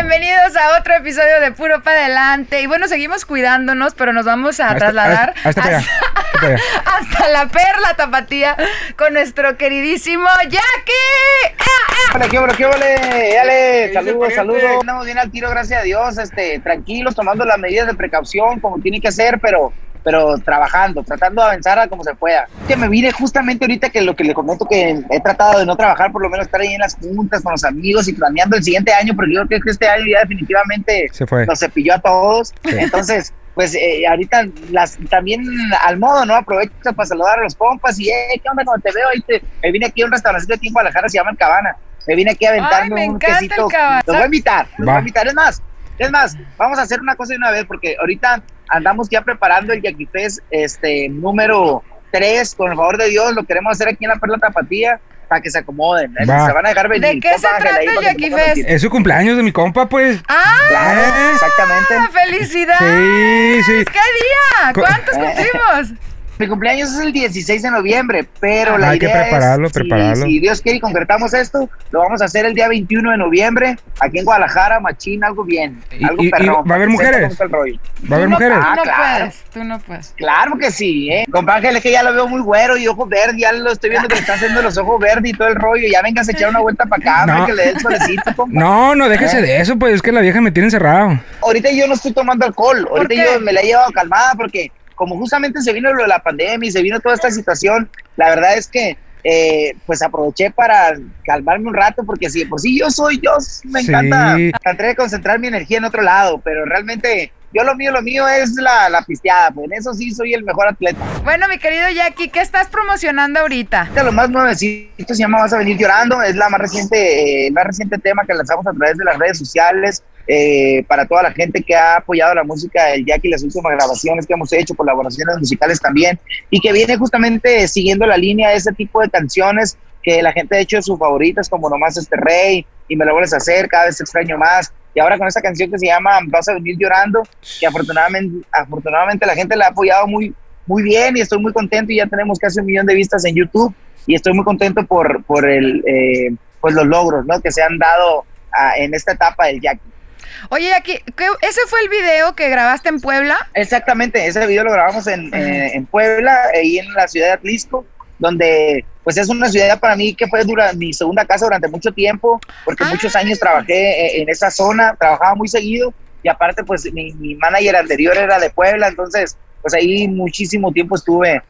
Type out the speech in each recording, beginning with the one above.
Bienvenidos a otro episodio de Puro Pa' Adelante. Y bueno, seguimos cuidándonos, pero nos vamos a Hasta- trasladar hasta- hasta hasta la perla tapatía con nuestro queridísimo Jackie. ¡Ah, ah! Hola, qué ole, qué ole, dale, dice, saludos, saludos. Andamos bien al tiro, gracias a Dios, este, tranquilos, tomando las medidas de precaución como tiene que ser, pero, pero trabajando, tratando de avanzar a como se pueda. Que me vine justamente ahorita que lo que le comento que he tratado de no trabajar, por lo menos estar ahí en las juntas con los amigos y planeando el siguiente año, porque yo creo que este año ya definitivamente Se fue. nos cepilló a todos. Sí. Entonces, pues eh, ahorita las, también al modo, ¿no? Aprovecho para saludar a los compas y, eh, ¿qué onda cuando te veo? Ahí te, me vine aquí a un restaurante aquí en Guadalajara, se llama El Cabana. Me vine aquí a aventarme Ay, me un quesito. Los voy a invitar, los Va. voy a invitar. Es más, es más, vamos a hacer una cosa de una vez porque ahorita andamos ya preparando el Jackie Fest este, número 3, con el favor de Dios, lo queremos hacer aquí en la Perla Tapatía para que se acomoden. ¿eh? Va. Se van a dejar venir. ¿De qué se trata el para que Jackie se pongan Fest? al tiro. Es su cumpleaños de mi compa, pues. ¡Ah! Claro, exactamente. ¡Felicidades! Sí, sí. ¿Qué día? ¿Cuántos cumplimos? Mi cumpleaños es el 16 de noviembre, pero la Hay que idea prepararlo, es, prepararlo. Si, Dios quiere y concretamos esto, lo vamos a hacer el día 21 de noviembre, aquí en Guadalajara, machín, algo bien, Y- algo y- y perrón. ¿va a haber que mujeres? ¿Va a haber no- mujeres? Tú no Ah, claro. puedes, tú no puedes. Claro que sí, ¿eh? Compa Ángel, es que ya lo veo muy güero y ojos verdes, ya lo estoy viendo que le está haciendo los ojos verdes y todo el rollo, ya vengas a echar una vuelta para acá, No. que le dé el solecito, compa. No, no, déjese de eso, pues es que la vieja me tiene encerrado. ahorita yo no estoy tomando alcohol, ahorita yo me la he llevado calmada porque como justamente se vino lo de la pandemia y se vino toda esta situación, la verdad es que eh, pues aproveché para calmarme un rato porque si de por sí yo soy yo, me Sí. encanta tratar de concentrar mi energía en otro lado, pero realmente yo lo mío, lo mío es la, la pisteada, pues en eso sí soy el mejor atleta. Bueno, mi querido Jackie, ¿qué estás promocionando ahorita? Lo más nuevecito se llama Vas a venir llorando, es la más reciente, eh, el más reciente tema que lanzamos a través de las redes sociales eh, para toda la gente que ha apoyado la música del Jackie, las últimas grabaciones que hemos hecho, colaboraciones musicales también, y que viene justamente siguiendo la línea de ese tipo de canciones que la gente ha hecho sus favoritas, como Nomás este rey, y me lo vuelves a hacer, cada vez te extraño más, y ahora con esta canción que se llama Vas a venir llorando, que afortunadamente, afortunadamente la gente la ha apoyado muy, muy bien y estoy muy contento y ya tenemos casi un millón de vistas en YouTube y estoy muy contento por, por el, eh, pues los logros ¿no? que se han dado ah, en esta etapa del Jackie. Oye, Jackie, ¿qué- ¿ese fue el video que grabaste en Puebla? Exactamente, ese video lo grabamos en, eh, en Puebla, ahí en la ciudad de Atlisco, donde pues es una ciudad para mí que fue mi segunda casa durante mucho tiempo, porque Ah. muchos años trabajé eh, en esa zona, trabajaba muy seguido y aparte pues mi, mi manager anterior era de Puebla, entonces pues ahí muchísimo tiempo estuve eh,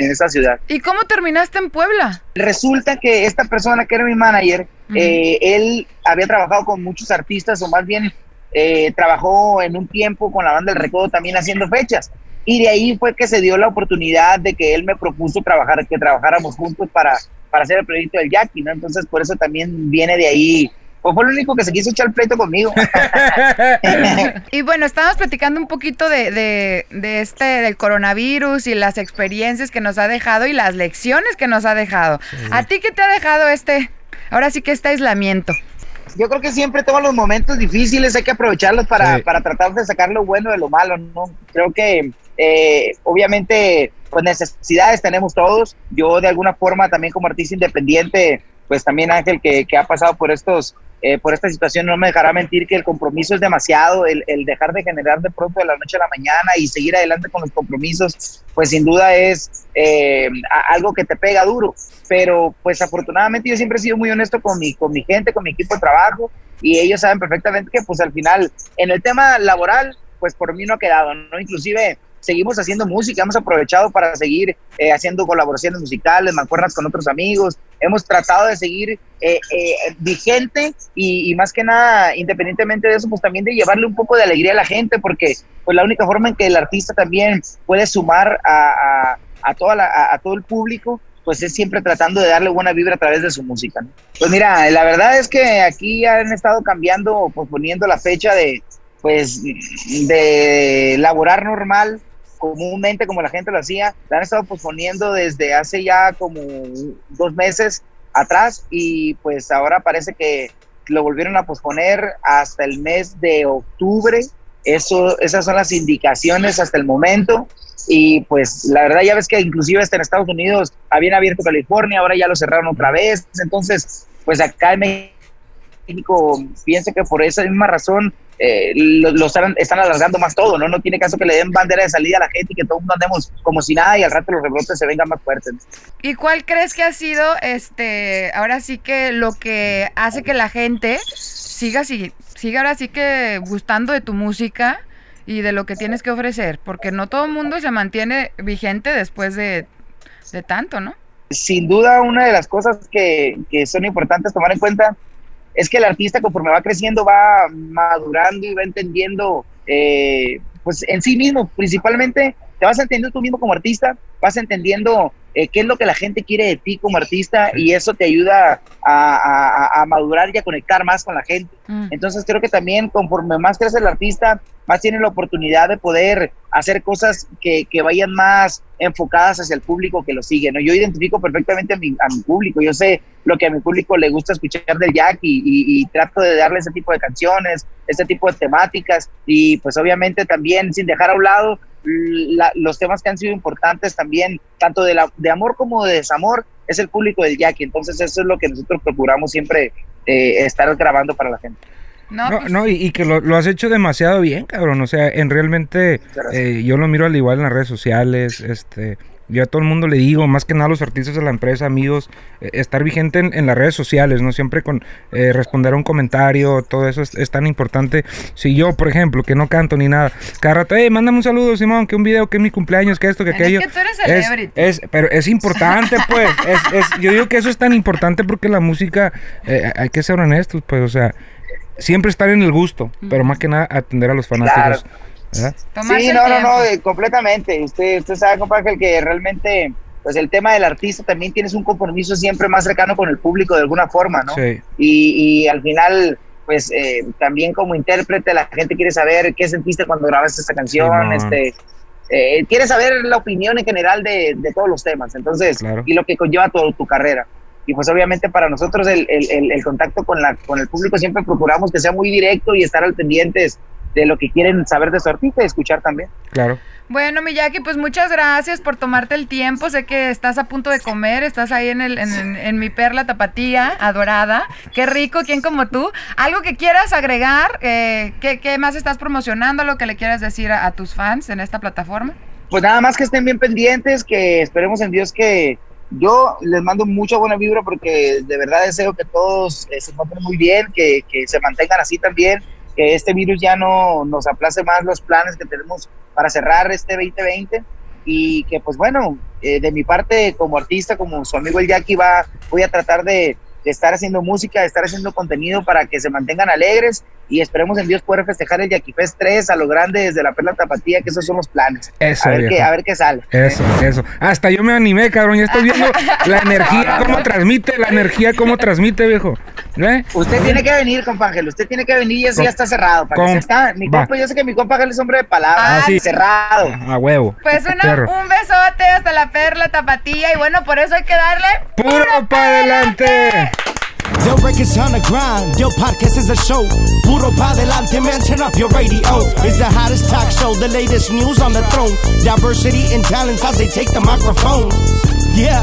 en esa ciudad. ¿Y cómo terminaste en Puebla? Resulta que esta persona que era mi manager, eh, él había trabajado con muchos artistas, o más bien eh, trabajó en un tiempo con la banda del Recodo también haciendo fechas. Y de ahí fue que se dio la oportunidad de que él me propuso trabajar, que trabajáramos juntos para, para hacer el proyecto del Jackie, ¿no? Entonces, por eso también viene de ahí. Pues fue el único que se quiso echar el pleito conmigo. Y bueno, estábamos platicando un poquito de, de, de este, del coronavirus y las experiencias que nos ha dejado y las lecciones que nos ha dejado. ¿A ti qué te ha dejado este, ahora sí que este aislamiento? yo creo que siempre todos los momentos difíciles hay que aprovecharlos para, Sí. para tratar de sacar lo bueno de lo malo, ¿no? Creo que eh, obviamente pues necesidades tenemos todos. Yo de alguna forma también como artista independiente, pues también Ángel que, ha pasado por estos eh, por esta situación no me dejará mentir que el compromiso es demasiado, el, dejar de generar de pronto de la noche a la mañana y seguir adelante con los compromisos, pues sin duda es eh, algo que te pega duro. Pero pues afortunadamente yo siempre he sido muy honesto con mi, con mi gente, con mi equipo de trabajo y ellos saben perfectamente que pues al final en el tema laboral pues por mí no ha quedado, ¿no? Inclusive seguimos haciendo música, hemos aprovechado para seguir eh, haciendo colaboraciones musicales, mancuernas con otros amigos, hemos tratado de seguir eh, eh, vigente y, más que nada, independientemente de eso, pues también de llevarle un poco de alegría a la gente, porque pues la única forma en que el artista también puede sumar a, a, toda la, a, todo el público pues es siempre tratando de darle buena vibra a través de su música. Pues mira, la verdad es que aquí han estado cambiando, posponiendo la fecha de, pues, de laborar normal comúnmente como la gente lo hacía, la han estado posponiendo desde hace ya como dos meses atrás y pues ahora parece que lo volvieron a posponer hasta el mes de octubre. Eso, esas son las indicaciones hasta el momento. Y pues la verdad ya ves que inclusive hasta en Estados Unidos habían abierto California, ahora ya lo cerraron otra vez. Entonces, pues acá en México piensa que por esa misma razón eh, lo, están, alargando más todo, ¿no? No tiene caso que le den bandera de salida a la gente y que todo el mundo andemos como si nada y al rato los rebrotes se vengan más fuertes. ¿Y cuál crees que ha sido, este, ahora sí que lo que hace que la gente siga, siga, siga ahora sí que gustando de tu música y de lo que tienes que ofrecer? Porque no todo el mundo se mantiene vigente después de, de tanto, ¿no? Sin duda, una de las cosas que, que son importantes tomar en cuenta es que el artista conforme va creciendo va madurando y va entendiendo eh, pues en sí mismo, principalmente te vas entendiendo tú mismo como artista, vas entendiendo eh, qué es lo que la gente quiere de ti como artista y eso te ayuda a, madurar y a conectar más con la gente. Mm. Entonces creo que también conforme más crece el artista, más tiene la oportunidad de poder hacer cosas que, que vayan más enfocadas hacia el público que lo sigue. ¿no? Yo identifico perfectamente a mi, a mi público, yo sé lo que a mi público le gusta escuchar del Jack y, trato de darle ese tipo de canciones, ese tipo de temáticas y pues obviamente también sin dejar a un lado los temas que han sido importantes también, tanto de, la, de amor como de desamor, es el público del Jackie. Entonces eso es lo que nosotros procuramos siempre eh, estar grabando para la gente. No, no, pues y, que lo, has hecho demasiado bien, cabrón. O sea, en realmente eh, yo lo miro al igual en las redes sociales, este, yo a todo el mundo le digo, más que nada a los artistas de la empresa, amigos, eh, estar vigente en, las redes sociales, ¿no? Siempre con eh, responder a un comentario, todo eso es, tan importante. Si yo, por ejemplo, que no canto ni nada, cada rato, hey, mándame un saludo, Simón, que un video, que es mi cumpleaños, que esto, que aquello. Es que tú eres celebrity. Es, pero es importante, pues. es, yo digo que eso es tan importante porque la música, eh, hay que ser honestos, pues, o sea, siempre estar en el gusto, pero más que nada atender a los fanáticos. Sí, no, no, no, eh, completamente. Usted, usted sabe, compadre, que realmente, pues el tema del artista también tienes un compromiso siempre más cercano con el público de alguna forma, ¿no? Sí. Y, y al final, pues eh, también como intérprete, la gente quiere saber qué sentiste cuando grabaste esta canción, este, eh, quiere saber la opinión en general de, de todos los temas, entonces, y lo que conlleva toda tu carrera. Y pues obviamente para nosotros el, el, el, contacto con, la, con el público siempre procuramos que sea muy directo y estar al pendientes de lo que quieren saber de su artista y escuchar también. Claro. Bueno, Miyaki, pues muchas gracias por tomarte el tiempo. Sé que estás a punto de comer, estás ahí en, el, en, mi perla tapatía, adorada. Qué rico, ¿quién como tú? ¿Algo que quieras agregar? Eh, ¿qué, más estás promocionando? ¿Lo que le quieras decir a, tus fans en esta plataforma? Pues nada más que estén bien pendientes, que esperemos en Dios que yo les mando mucha buena vibra porque de verdad deseo que todos eh, se encuentren muy bien, que, que se mantengan así también que este virus ya no nos aplace más los planes que tenemos para cerrar este 2020 y que pues bueno, eh, de mi parte como artista, como su amigo el Jackie va, voy a tratar de, de estar haciendo música, de estar haciendo contenido para que se mantengan alegres y esperemos en Dios poder festejar el Jackie Fest 3 a lo grande desde la Perla Tapatía, que esos son los planes. Eso, a ver, qué, a ver qué sale. Eso, eso. Hasta yo me animé, cabrón. Ya estoy viendo la energía, cómo transmite, la energía, cómo transmite, viejo. ¿Eh? Usted tiene que venir, compa Ángel. Usted tiene que venir y eso ya está cerrado. Para que está, mi compa, yo sé que mi compa Ángel es hombre de palabras. Ah, cerrado. A huevo. Pues una, un besote hasta la Perla Tapatía. Y bueno, por eso hay que darle. ¡Puro para adelante! Yo records on the grind, yo podcast is a show. Puro pa delante, man, turn up your radio. It's the hottest talk show, the latest news on the throne. Diversity and talents as they take the microphone. Yeah,